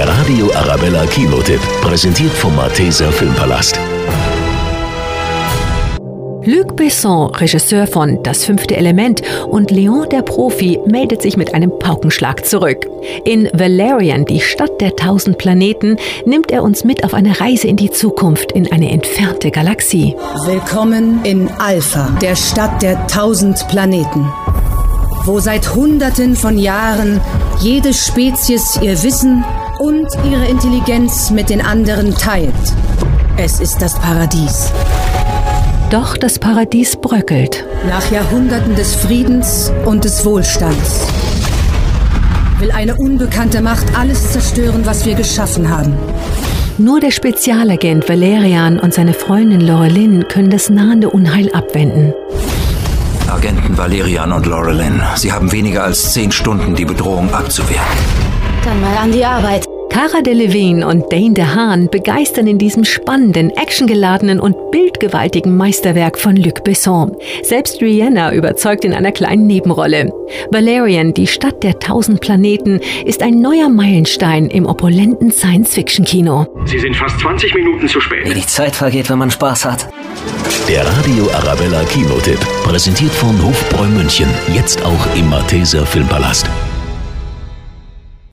Der Radio Arabella Kinotipp, präsentiert vom Malteser Filmpalast. Luc Besson, Regisseur von Das fünfte Element und Leon der Profi meldet sich mit einem Paukenschlag zurück. In Valerian, die Stadt der tausend Planeten, nimmt er uns mit auf eine Reise in die Zukunft, in eine entfernte Galaxie. Willkommen in Alpha, der Stadt der tausend Planeten, wo seit Hunderten von Jahren jede Spezies ihr Wissen und ihre Intelligenz mit den anderen teilt. Es ist das Paradies. Doch das Paradies bröckelt. Nach Jahrhunderten des Friedens und des Wohlstands will eine unbekannte Macht alles zerstören, was wir geschaffen haben. Nur der Spezialagent Valerian und seine Freundin Laurelin können das nahende Unheil abwenden. Agenten Valerian und Laurelin, Sie haben weniger als zehn Stunden, die Bedrohung abzuwehren. Dann mal an die Arbeit. Cara Delevingne und Dane DeHaan begeistern in diesem spannenden, actiongeladenen und bildgewaltigen Meisterwerk von Luc Besson. Selbst Rihanna überzeugt in einer kleinen Nebenrolle. Valerian, die Stadt der tausend Planeten, ist ein neuer Meilenstein im opulenten Science-Fiction-Kino. Sie sind fast 20 Minuten zu spät. Wie die Zeit vergeht, wenn man Spaß hat. Der Radio Arabella Kinotipp, präsentiert von Hofbräu München, jetzt auch im Malteser Filmpalast.